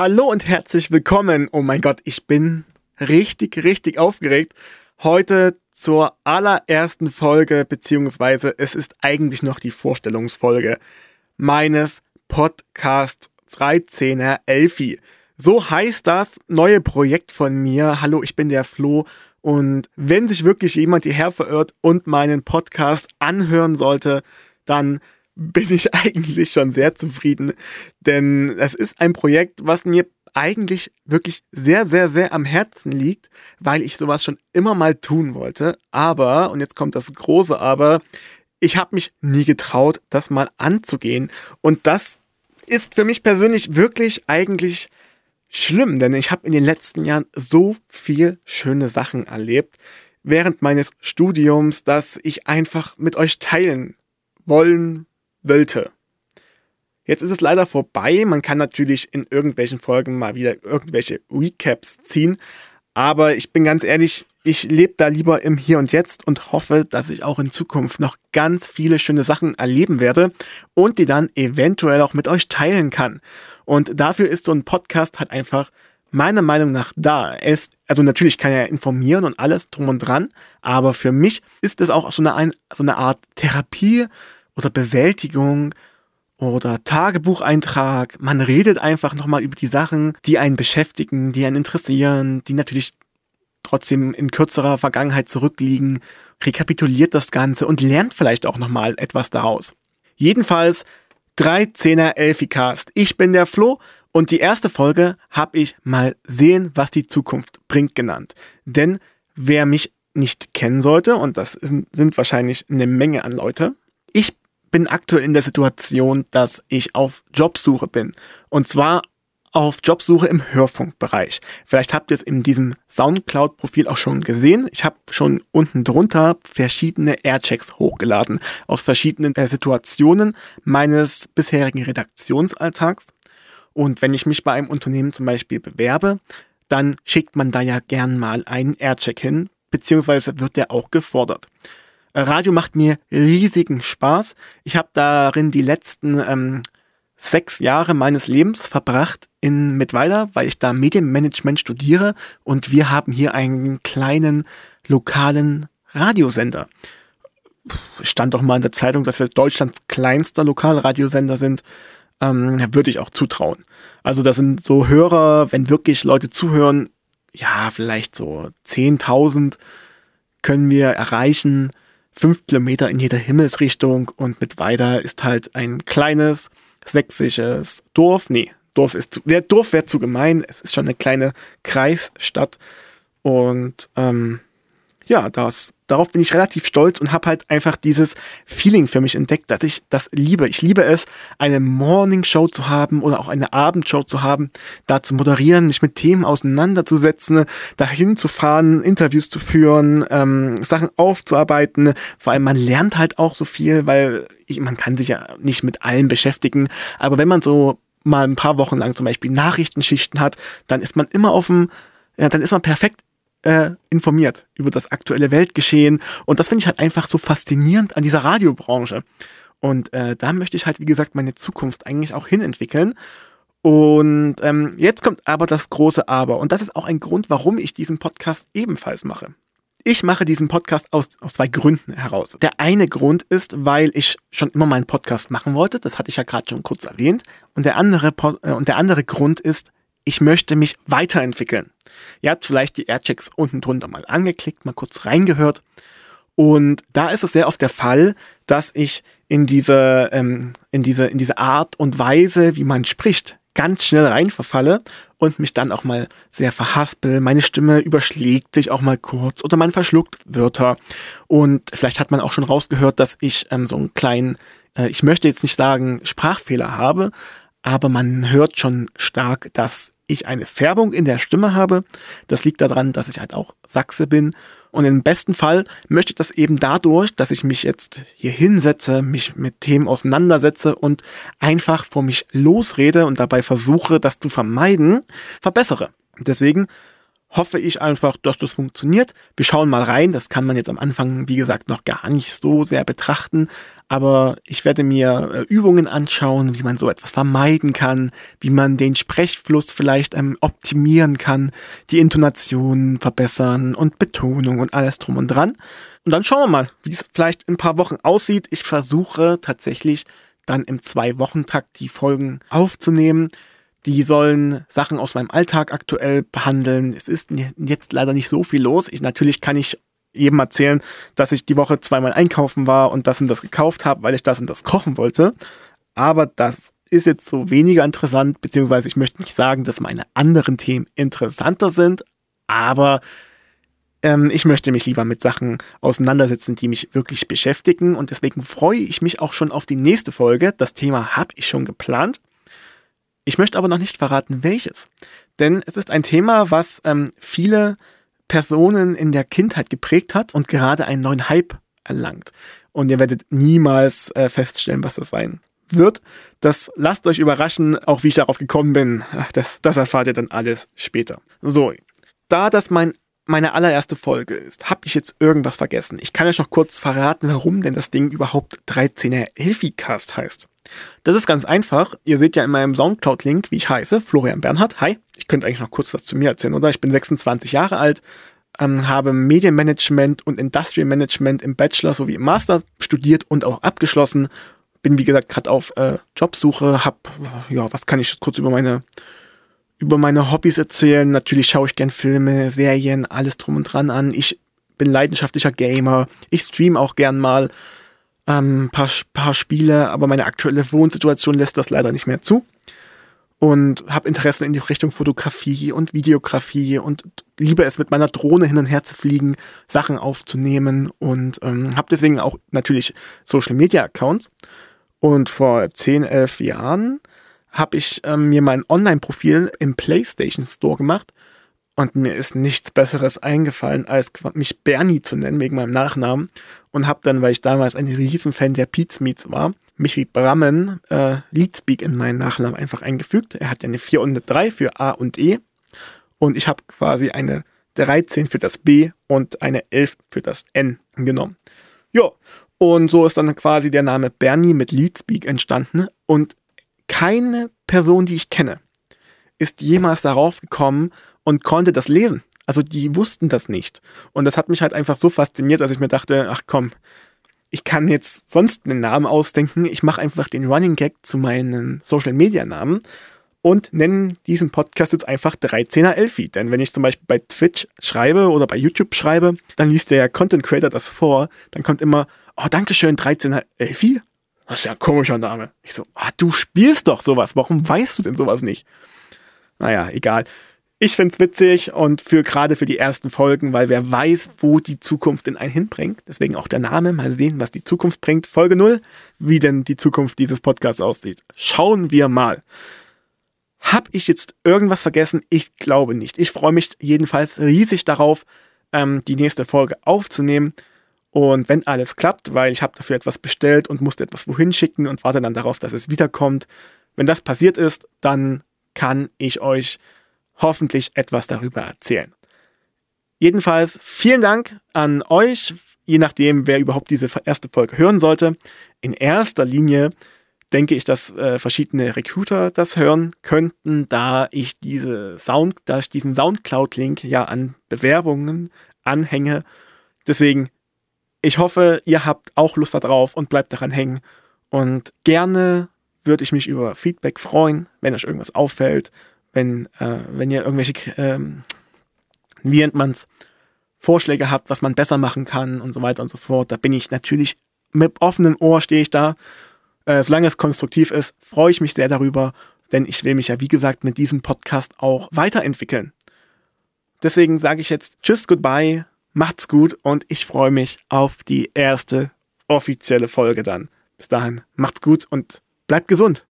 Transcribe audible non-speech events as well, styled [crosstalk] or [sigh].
Hallo und herzlich willkommen. Oh mein Gott, ich bin richtig, richtig aufgeregt. Heute zur allerersten Folge, beziehungsweise es ist eigentlich noch die Vorstellungsfolge meines Podcasts 13er Elfi. So heißt das neue Projekt von mir. Hallo, ich bin der Flo. Und wenn sich wirklich jemand hierher verirrt und meinen Podcast anhören sollte, dann bin ich [laughs] eigentlich schon sehr zufrieden, denn es ist ein Projekt, was mir eigentlich wirklich sehr, sehr, sehr am Herzen liegt, weil ich sowas schon immer mal tun wollte. Aber, und jetzt kommt das große Aber, ich habe mich nie getraut, das mal anzugehen. Und das ist für mich persönlich wirklich eigentlich schlimm, denn ich habe in den letzten Jahren so viel schöne Sachen erlebt während meines Studiums, dass ich einfach mit euch teilen wollen wollte. Jetzt ist es leider vorbei. Man kann natürlich in irgendwelchen Folgen mal wieder irgendwelche Recaps ziehen. Aber ich bin ganz ehrlich, ich lebe da lieber im Hier und Jetzt und hoffe, dass ich auch in Zukunft noch ganz viele schöne Sachen erleben werde und die dann eventuell auch mit euch teilen kann. Und dafür ist so ein Podcast halt einfach meiner Meinung nach da. Ist, also natürlich kann er informieren und alles drum und dran, aber für mich ist es auch so eine, so eine Art Therapie oder Bewältigung oder Tagebucheintrag. Man redet einfach nochmal über die Sachen, die einen beschäftigen, die einen interessieren, die natürlich trotzdem in kürzerer Vergangenheit zurückliegen, rekapituliert das Ganze und lernt vielleicht auch nochmal etwas daraus. Jedenfalls 13er Elficast. Ich bin der Flo und die erste Folge habe ich mal sehen, was die Zukunft bringt genannt. Denn wer mich nicht kennen sollte, und das sind wahrscheinlich eine Menge an Leute, ich bin aktuell in der Situation, dass ich auf Jobsuche bin. Und zwar auf Jobsuche im Hörfunkbereich. Vielleicht habt ihr es in diesem Soundcloud-Profil auch schon gesehen. Ich habe schon unten drunter verschiedene Airchecks hochgeladen aus verschiedenen äh, Situationen meines bisherigen Redaktionsalltags. Und wenn ich mich bei einem Unternehmen zum Beispiel bewerbe, dann schickt man da ja gern mal einen Aircheck hin, beziehungsweise wird der auch gefordert. Radio macht mir riesigen Spaß. Ich habe darin die letzten ähm, sechs Jahre meines Lebens verbracht in Mittweida, weil ich da Medienmanagement studiere und wir haben hier einen kleinen lokalen Radiosender. Stand doch mal in der Zeitung, dass wir Deutschlands kleinster Lokalradiosender sind. Ähm, würde ich auch zutrauen. Also das sind so Hörer, wenn wirklich Leute zuhören, ja, vielleicht so 10.000 können wir erreichen fünf Kilometer in jeder Himmelsrichtung und mit weiter ist halt ein kleines sächsisches Dorf. Nee, Dorf ist zu, der Dorf wäre zu gemein. Es ist schon eine kleine Kreisstadt und ähm, ja, das, darauf bin ich relativ stolz und habe halt einfach dieses Feeling für mich entdeckt, dass ich das liebe. Ich liebe es, eine Morning Show zu haben oder auch eine Abendshow zu haben, da zu moderieren, mich mit Themen auseinanderzusetzen, dahin zu fahren, Interviews zu führen, ähm, Sachen aufzuarbeiten. Vor allem man lernt halt auch so viel, weil ich, man kann sich ja nicht mit allem beschäftigen. Aber wenn man so mal ein paar Wochen lang zum Beispiel Nachrichtenschichten hat, dann ist man immer auf dem, ja, dann ist man perfekt äh, informiert über das aktuelle Weltgeschehen. Und das finde ich halt einfach so faszinierend an dieser Radiobranche. Und äh, da möchte ich halt, wie gesagt, meine Zukunft eigentlich auch hinentwickeln. Und ähm, jetzt kommt aber das große Aber. Und das ist auch ein Grund, warum ich diesen Podcast ebenfalls mache. Ich mache diesen Podcast aus, aus zwei Gründen heraus. Der eine Grund ist, weil ich schon immer meinen Podcast machen wollte. Das hatte ich ja gerade schon kurz erwähnt. Und der andere, äh, und der andere Grund ist, ich möchte mich weiterentwickeln. Ihr habt vielleicht die Airchecks unten drunter mal angeklickt, mal kurz reingehört. Und da ist es sehr oft der Fall, dass ich in diese, ähm, in diese, in diese Art und Weise, wie man spricht, ganz schnell reinverfalle und mich dann auch mal sehr verhaspel. Meine Stimme überschlägt sich auch mal kurz oder man verschluckt Wörter. Und vielleicht hat man auch schon rausgehört, dass ich ähm, so einen kleinen, äh, ich möchte jetzt nicht sagen Sprachfehler habe, aber man hört schon stark, dass ich eine Färbung in der Stimme habe. Das liegt daran, dass ich halt auch Sachse bin. Und im besten Fall möchte ich das eben dadurch, dass ich mich jetzt hier hinsetze, mich mit Themen auseinandersetze und einfach vor mich losrede und dabei versuche, das zu vermeiden, verbessere. Deswegen hoffe ich einfach, dass das funktioniert. Wir schauen mal rein. Das kann man jetzt am Anfang, wie gesagt, noch gar nicht so sehr betrachten. Aber ich werde mir äh, Übungen anschauen, wie man so etwas vermeiden kann, wie man den Sprechfluss vielleicht ähm, optimieren kann, die Intonation verbessern und Betonung und alles drum und dran. Und dann schauen wir mal, wie es vielleicht in ein paar Wochen aussieht. Ich versuche tatsächlich dann im Zwei-Wochen-Takt die Folgen aufzunehmen. Die sollen Sachen aus meinem Alltag aktuell behandeln. Es ist jetzt leider nicht so viel los. Ich, natürlich kann ich jedem erzählen, dass ich die Woche zweimal einkaufen war und das und das gekauft habe, weil ich das und das kochen wollte. Aber das ist jetzt so weniger interessant, beziehungsweise ich möchte nicht sagen, dass meine anderen Themen interessanter sind, aber ähm, ich möchte mich lieber mit Sachen auseinandersetzen, die mich wirklich beschäftigen und deswegen freue ich mich auch schon auf die nächste Folge. Das Thema habe ich schon geplant. Ich möchte aber noch nicht verraten, welches. Denn es ist ein Thema, was ähm, viele Personen in der Kindheit geprägt hat und gerade einen neuen Hype erlangt. Und ihr werdet niemals äh, feststellen, was das sein wird. Das lasst euch überraschen, auch wie ich darauf gekommen bin. Das, das erfahrt ihr dann alles später. So, da das mein meine allererste Folge ist, habe ich jetzt irgendwas vergessen. Ich kann euch noch kurz verraten, warum denn das Ding überhaupt 13er Elficast heißt. Das ist ganz einfach. Ihr seht ja in meinem Soundcloud-Link, wie ich heiße, Florian Bernhard. Hi, ich könnte eigentlich noch kurz was zu mir erzählen, oder? Ich bin 26 Jahre alt, ähm, habe Medienmanagement und Industrial Management im Bachelor sowie im Master studiert und auch abgeschlossen. Bin, wie gesagt, gerade auf äh, Jobsuche, hab, ja, was kann ich kurz über meine über meine Hobbys erzählen. Natürlich schaue ich gern Filme, Serien, alles drum und dran an. Ich bin leidenschaftlicher Gamer. Ich stream auch gern mal ähm, paar, paar Spiele, aber meine aktuelle Wohnsituation lässt das leider nicht mehr zu. Und habe Interessen in die Richtung Fotografie und Videografie und liebe es mit meiner Drohne hin und her zu fliegen, Sachen aufzunehmen und ähm, habe deswegen auch natürlich Social Media Accounts. Und vor 10, 11 Jahren habe ich ähm, mir mein Online-Profil im PlayStation Store gemacht und mir ist nichts Besseres eingefallen, als mich Bernie zu nennen wegen meinem Nachnamen. Und habe dann, weil ich damals ein Riesenfan der Pete's Meets war, mich wie Brammen äh, Leadspeak in meinen Nachnamen einfach eingefügt. Er hat ja eine 4 und eine 3 für A und E. Und ich habe quasi eine 13 für das B und eine 11 für das N genommen. Ja, und so ist dann quasi der Name Bernie mit Leadspeak entstanden. Und keine Person, die ich kenne, ist jemals darauf gekommen, und konnte das lesen. Also die wussten das nicht. Und das hat mich halt einfach so fasziniert, dass ich mir dachte, ach komm, ich kann jetzt sonst einen Namen ausdenken. Ich mache einfach den Running Gag zu meinen Social Media Namen und nenne diesen Podcast jetzt einfach 13er Elfi. Denn wenn ich zum Beispiel bei Twitch schreibe oder bei YouTube schreibe, dann liest der Content Creator das vor, dann kommt immer, oh, Dankeschön, 13er Elfi. Das ist ja ein komischer Name. Ich so, ah, du spielst doch sowas. Warum weißt du denn sowas nicht? Naja, egal. Ich find's witzig und für gerade für die ersten Folgen, weil wer weiß, wo die Zukunft in einen hinbringt. Deswegen auch der Name. Mal sehen, was die Zukunft bringt. Folge 0, wie denn die Zukunft dieses Podcasts aussieht. Schauen wir mal. Hab ich jetzt irgendwas vergessen? Ich glaube nicht. Ich freue mich jedenfalls riesig darauf, ähm, die nächste Folge aufzunehmen. Und wenn alles klappt, weil ich habe dafür etwas bestellt und musste etwas wohin schicken und warte dann darauf, dass es wiederkommt. Wenn das passiert ist, dann kann ich euch hoffentlich etwas darüber erzählen. Jedenfalls vielen Dank an euch, je nachdem, wer überhaupt diese erste Folge hören sollte. In erster Linie denke ich, dass äh, verschiedene Recruiter das hören könnten, da ich diese Sound, da ich diesen Soundcloud-Link ja an Bewerbungen anhänge. Deswegen, ich hoffe, ihr habt auch Lust darauf und bleibt daran hängen. Und gerne würde ich mich über Feedback freuen, wenn euch irgendwas auffällt wenn, äh, wenn ihr irgendwelche, ähm, wie nennt man's, Vorschläge habt, was man besser machen kann und so weiter und so fort, da bin ich natürlich mit offenem Ohr stehe ich da. Äh, solange es konstruktiv ist, freue ich mich sehr darüber, denn ich will mich ja, wie gesagt, mit diesem Podcast auch weiterentwickeln. Deswegen sage ich jetzt Tschüss, Goodbye, macht's gut und ich freue mich auf die erste offizielle Folge dann. Bis dahin, macht's gut und bleibt gesund.